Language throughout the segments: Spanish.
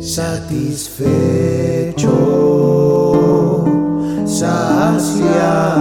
Satisfecho, saciado,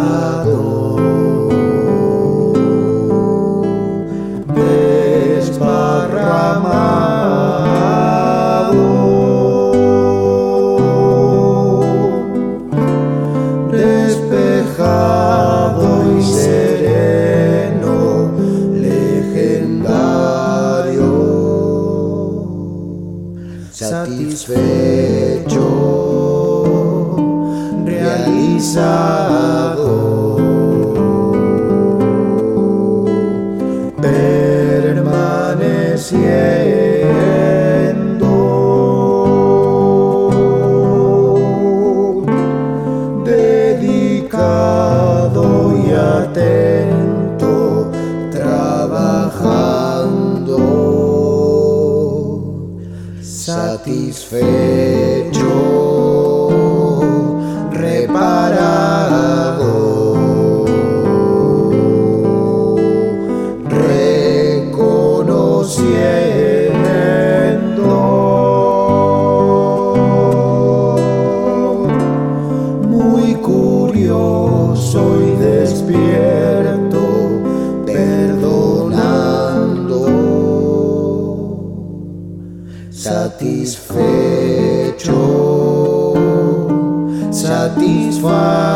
satisfecho, realizado. permaneciendo satisfecho reparado reconociendo muy curioso y despierto satisfecho satisfago